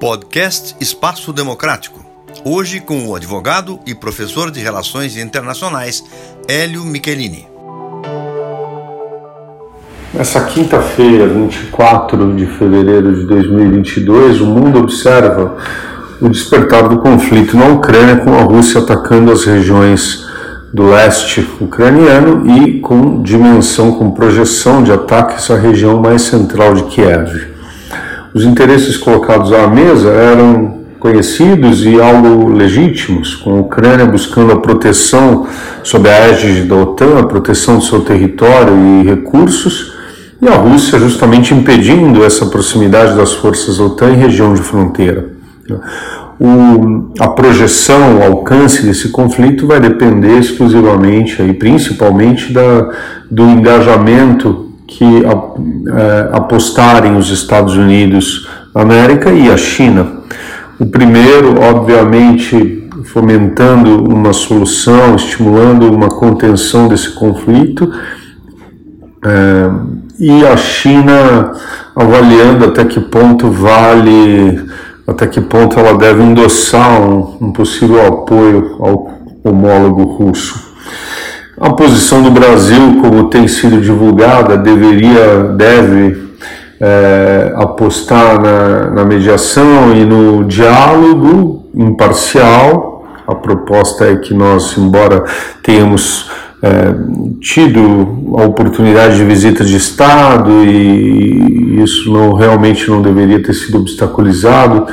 Podcast Espaço Democrático. Hoje com o advogado e professor de Relações Internacionais Hélio Michelini. Nessa quinta-feira, 24 de fevereiro de 2022, o mundo observa o despertar do conflito na Ucrânia, com a Rússia atacando as regiões do leste ucraniano e com dimensão, com projeção de ataques à região mais central de Kiev. Os interesses colocados à mesa eram conhecidos e algo legítimos, com a Ucrânia buscando a proteção sob a égide da OTAN, a proteção do seu território e recursos, e a Rússia justamente impedindo essa proximidade das forças da OTAN em região de fronteira. O, a projeção, o alcance desse conflito vai depender exclusivamente e principalmente da, do engajamento que é, apostarem os Estados Unidos da América e a China. O primeiro, obviamente, fomentando uma solução, estimulando uma contenção desse conflito, é, e a China avaliando até que ponto vale, até que ponto ela deve endossar um, um possível apoio ao homólogo russo. A posição do Brasil, como tem sido divulgada, deveria, deve é, apostar na, na, mediação e no diálogo imparcial. A proposta é que nós, embora tenhamos é, tido a oportunidade de visita de Estado e isso não realmente não deveria ter sido obstaculizado,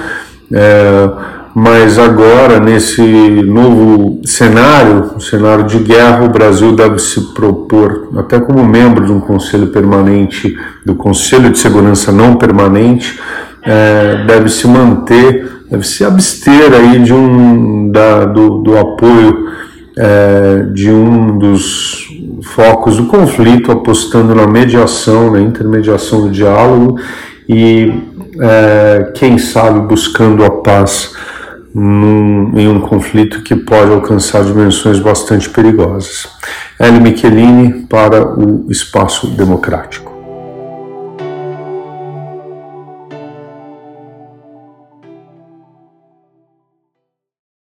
é, mas agora, nesse novo cenário, um cenário de guerra, o Brasil deve se propor, até como membro de um conselho permanente, do Conselho de Segurança Não Permanente, é, deve se manter, deve se abster aí de um, da, do, do apoio é, de um dos focos do conflito, apostando na mediação, na intermediação do diálogo e, é, quem sabe, buscando a paz num, em um conflito que pode alcançar dimensões bastante perigosas. Hélio Michelini para o Espaço Democrático.